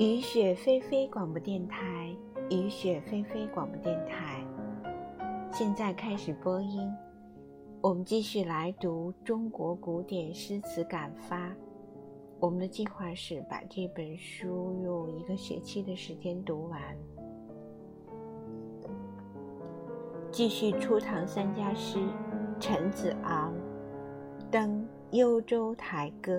雨雪霏霏广播电台，雨雪霏霏广播电台，现在开始播音。我们继续来读中国古典诗词感发。我们的计划是把这本书用一个学期的时间读完。继续初唐三家诗，陈子昂《登幽州台歌》。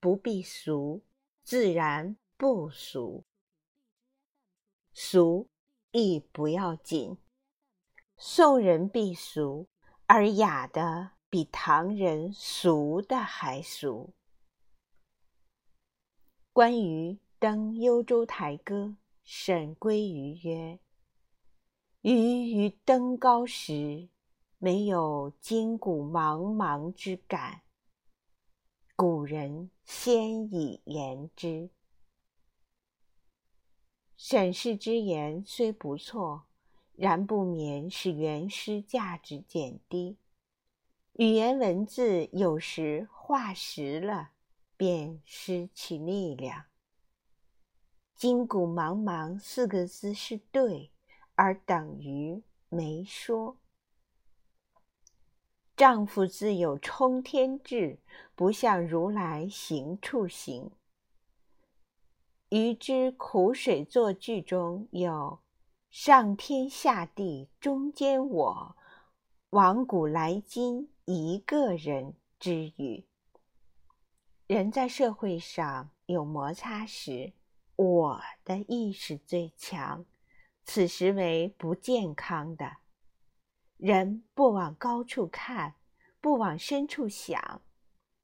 不必俗，自然不俗；俗亦不要紧。宋人必俗，而雅的比唐人俗的还俗。关于《登幽州台歌》，沈归愚曰：“余于登高时，没有筋骨茫茫之感。”古人先已言之。沈氏之言虽不错，然不免使原诗价值减低。语言文字有时化实了，便失去力量。筋骨茫茫四个字是对，而等于没说。丈夫自有冲天志，不向如来行处行。于之苦水作句中有“上天下地中间我，往古来今一个人”之语。人在社会上有摩擦时，我的意识最强，此时为不健康的。人不往高处看，不往深处想，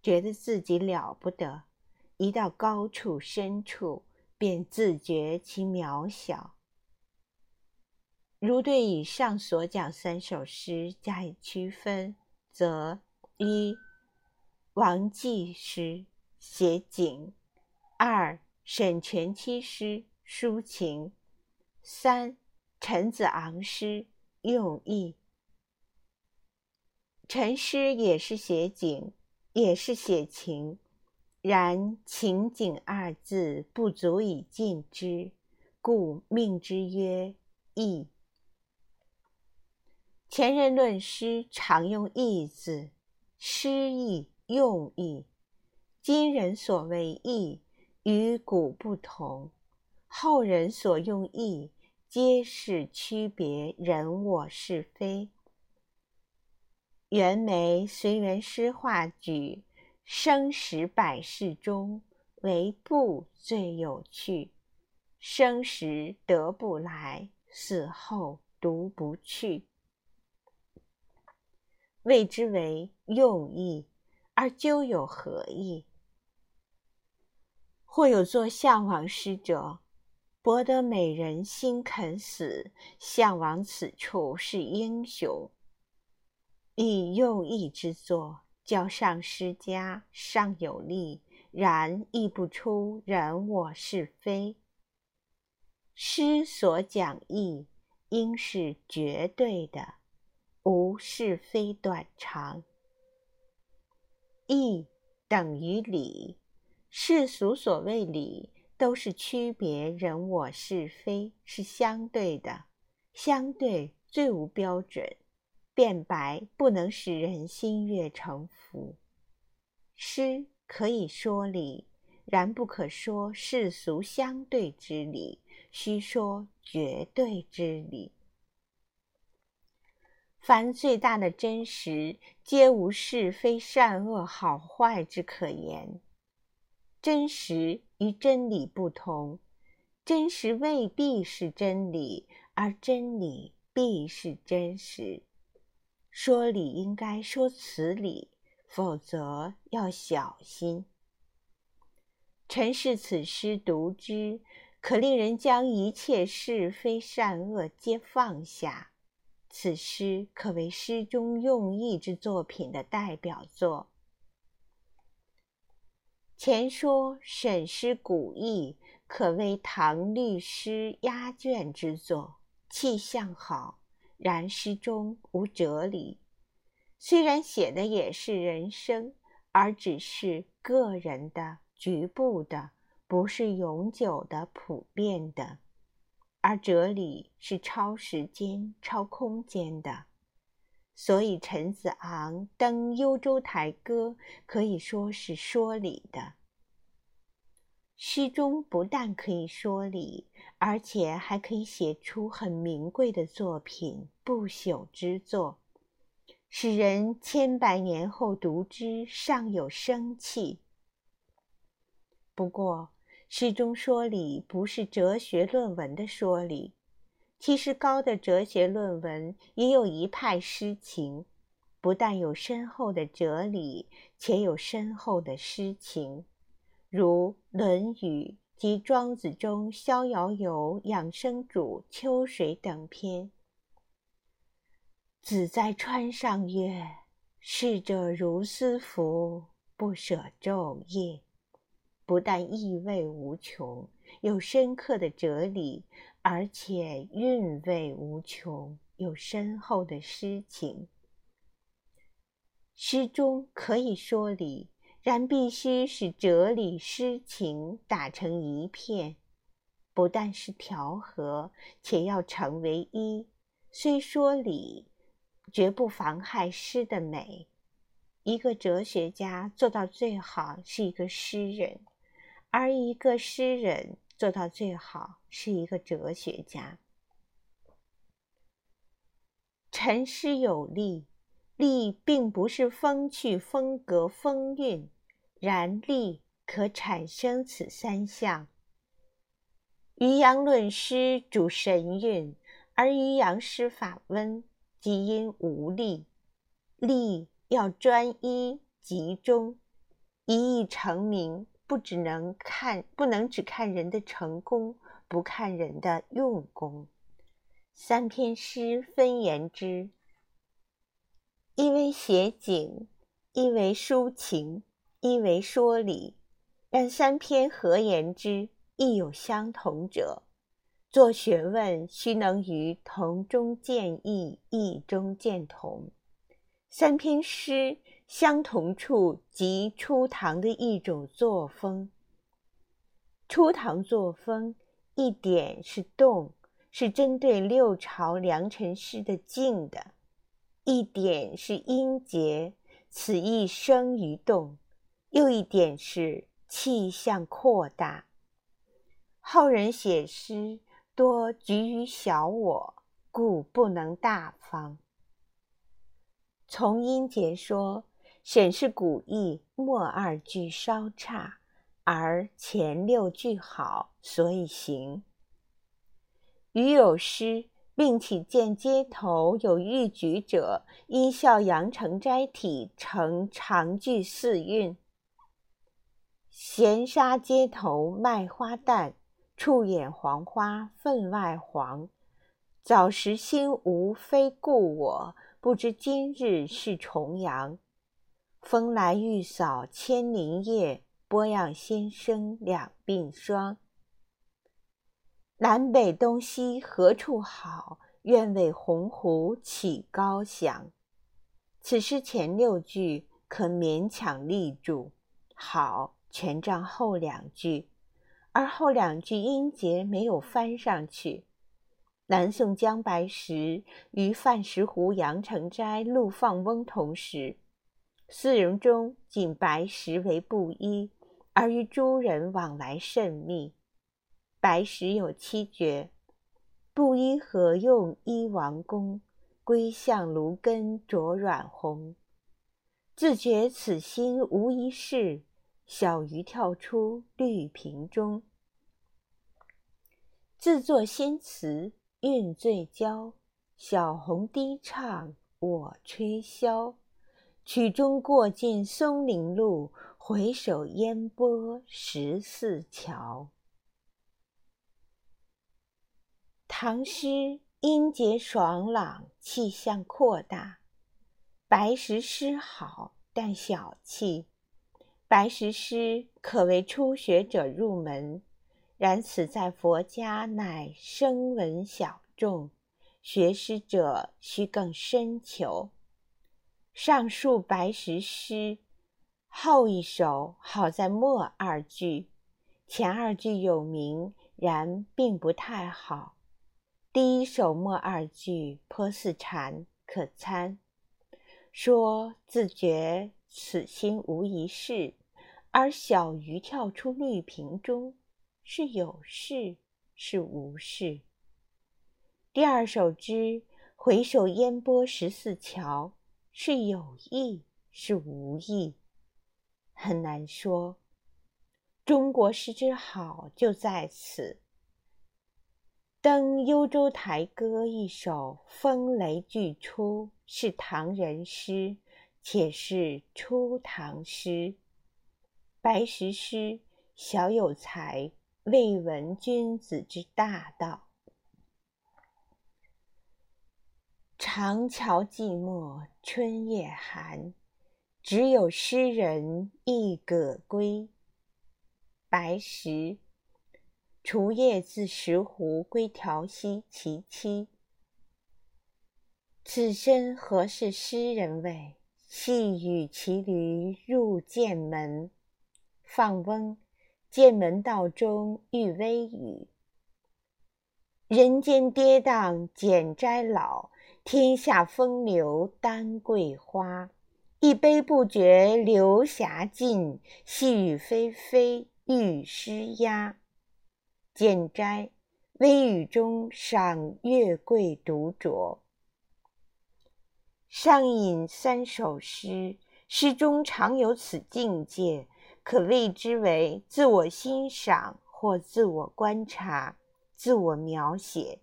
觉得自己了不得；一到高处深处，便自觉其渺小。如对以上所讲三首诗加以区分，则一王绩诗写景；二沈佺期诗抒情；三陈子昂诗用意。陈诗也是写景，也是写情，然情景二字不足以尽之，故命之曰意。前人论诗常用意字，诗意用意。今人所谓意与古不同，后人所用意皆是区别人我是非。袁枚随园诗画举生时百事中，唯不最有趣。生时得不来，死后读不去，谓之为用意，而究有何意？或有作向往诗者，博得美人心肯死，向往此处是英雄。以用意之作，较上师家尚有力，然亦不出人我是非。诗所讲义，应是绝对的，无是非短长。义等于理，世俗所谓理，都是区别人我是非，是相对的，相对最无标准。辩白不能使人心悦诚服。诗可以说理，然不可说世俗相对之理，须说绝对之理。凡最大的真实，皆无是非善恶好坏之可言。真实与真理不同，真实未必是真理，而真理必是真实。说理应该说此理，否则要小心。臣是此诗读之，可令人将一切是非善恶皆放下。此诗可为诗中用意之作品的代表作。前说沈诗古意，可谓唐律诗压卷之作，气象好，然诗中无哲理。虽然写的也是人生，而只是个人的、局部的，不是永久的、普遍的。而哲理是超时间、超空间的，所以陈子昂登幽州台歌可以说是说理的。诗中不但可以说理，而且还可以写出很名贵的作品，不朽之作，使人千百年后读之尚有生气。不过，诗中说理不是哲学论文的说理，其实高的哲学论文也有一派诗情，不但有深厚的哲理，且有深厚的诗情，如《论语》及《庄子》中《逍遥游》《养生主》《秋水》等篇。子在川上曰：“逝者如斯夫，不舍昼夜。”不但意味无穷，有深刻的哲理，而且韵味无穷，有深厚的诗情。诗中可以说理，然必须使哲理、诗情打成一片，不但是调和，且要成为一。虽说理，绝不妨害诗的美。一个哲学家做到最好，是一个诗人。而一个诗人做到最好，是一个哲学家。陈诗有力，力并不是风趣、风格、风韵，然力可产生此三项。渔阳论诗主神韵，而渔阳诗法温，即因无力。力要专一、集中，一意成名。不只能看，不能只看人的成功，不看人的用功。三篇诗分言之：一为写景，一为抒情，一为说理。但三篇合言之，亦有相同者。做学问，须能于同中见异，异中见同。三篇诗。相同处即初唐的一种作风。初唐作风一点是动，是针对六朝良辰诗的静的；一点是音节，此一生于动；又一点是气象扩大。后人写诗多局于小我，故不能大方。从音节说。沈氏古意末二句稍差，而前六句好，所以行。余有诗，并起见街头有欲举者，因效阳城斋体，成长句四韵。闲沙街头卖花旦，触眼黄花分外黄。早时心无非故我，不知今日是重阳。风来玉扫千林叶，波漾先生两鬓霜。南北东西何处好？愿为鸿鹄起高翔。此诗前六句可勉强立住，好全仗后两句，而后两句音节没有翻上去。南宋姜白石与范石湖阳城斋陆放翁同时。四人中，仅白石为布衣，而与诸人往来甚密。白石有七绝：布衣何用衣王公？归向芦根着软红。自觉此心无一事，小鱼跳出绿瓶中。自作新词韵最娇，小红低唱我吹箫。曲终过尽松林路，回首烟波十四桥。唐诗音节爽朗，气象扩大。白石诗好，但小气。白石诗可为初学者入门，然此在佛家乃声闻小众，学诗者须更深求。上述白石诗，后一首好在末二句，前二句有名，然并不太好。第一首末二句颇似禅，可参。说自觉此心无一事，而小鱼跳出绿萍中，是有事是无事。第二首之回首烟波十四桥，是有意是无意，很难说。中国诗之好就在此。《登幽州台歌》一首风雷俱出，是唐人诗，且是初唐诗。白石诗小有才，未闻君子之大道。长桥寂寞，春夜寒，只有诗人一葛归。白石。除夜自石湖归调溪其妻。此身何事诗人味？细雨骑驴入剑门。放翁，剑门道中遇微雨。人间跌宕剪斋老，天下风流丹桂花。一杯不觉流霞尽，细雨霏霏欲湿鸦。简斋，微雨中赏月桂独酌。上引三首诗，诗中常有此境界，可谓之为自我欣赏或自我观察、自我描写。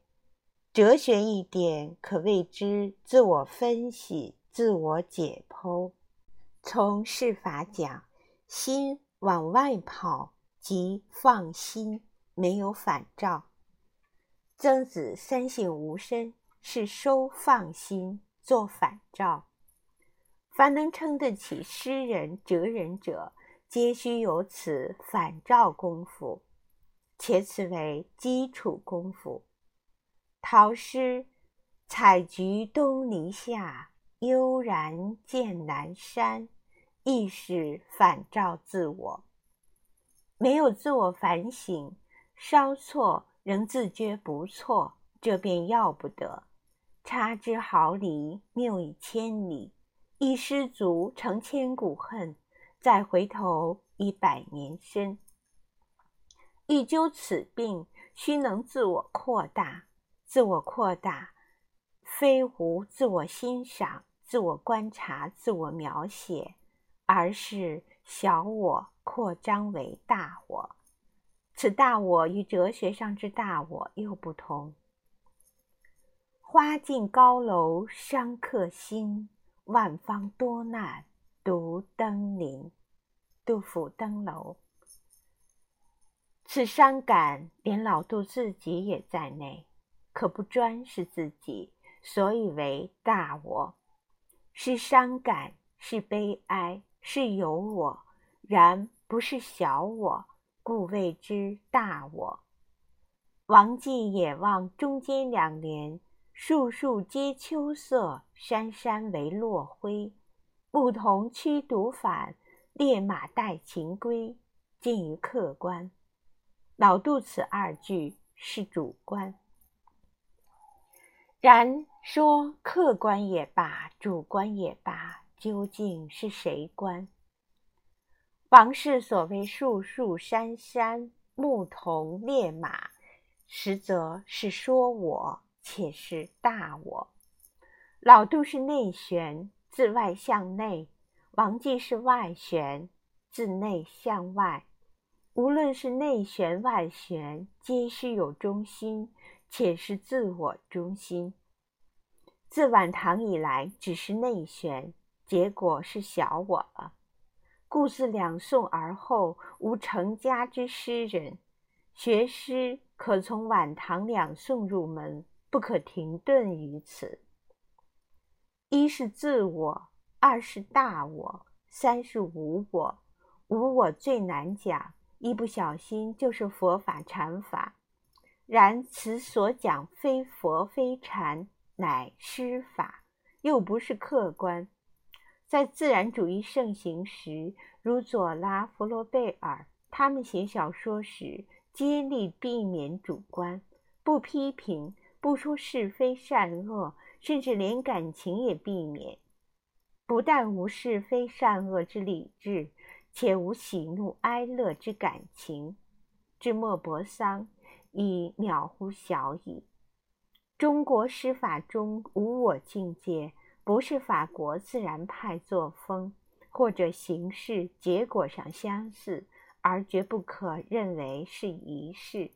哲学一点，可谓之自我分析、自我解剖。从事法讲，心往外跑，即放心。没有反照。曾子三省吾身，是收放心，做反照。凡能称得起诗人、哲人者，皆须有此反照功夫，且此为基础功夫。陶诗“采菊东篱下，悠然见南山”，亦是反照自我。没有自我反省。稍错仍自觉不错，这便要不得。差之毫厘，谬以千里。一失足成千古恨，再回头已百年身。欲究此病，须能自我扩大。自我扩大，非无自我欣赏、自我观察、自我描写，而是小我扩张为大我。此大我与哲学上之大我又不同。花尽高楼伤客心，万方多难独登临。杜甫《登楼》。此伤感连老杜自己也在内，可不专是自己，所以为大我。是伤感，是悲哀，是有我，然不是小我。故谓之大我。王季野望中间两联：树树皆秋色，山山为落晖。牧童驱犊返，烈马带禽归。近于客观。老杜此二句是主观，然说客观也罢，主观也罢，究竟是谁观？王氏所谓树树山山牧童烈马，实则是说我，且是大我。老杜是内旋，自外向内；王季是外旋，自内向外。无论是内旋外旋，皆须有中心，且是自我中心。自晚唐以来，只是内旋，结果是小我了。故自两宋而后无成家之诗人，学诗可从晚唐两宋入门，不可停顿于此。一是自我，二是大我，三是无我。无我最难讲，一不小心就是佛法禅法。然此所讲非佛非禅，乃诗法，又不是客观。在自然主义盛行时，如左拉、弗罗贝尔，他们写小说时，竭力避免主观，不批评，不说是非善恶。甚至连感情也避免，不但无是非善恶之理智，且无喜怒哀乐之感情。至莫泊桑，已渺乎小矣。中国诗法中无我境界，不是法国自然派作风，或者形式结果上相似，而绝不可认为是一式。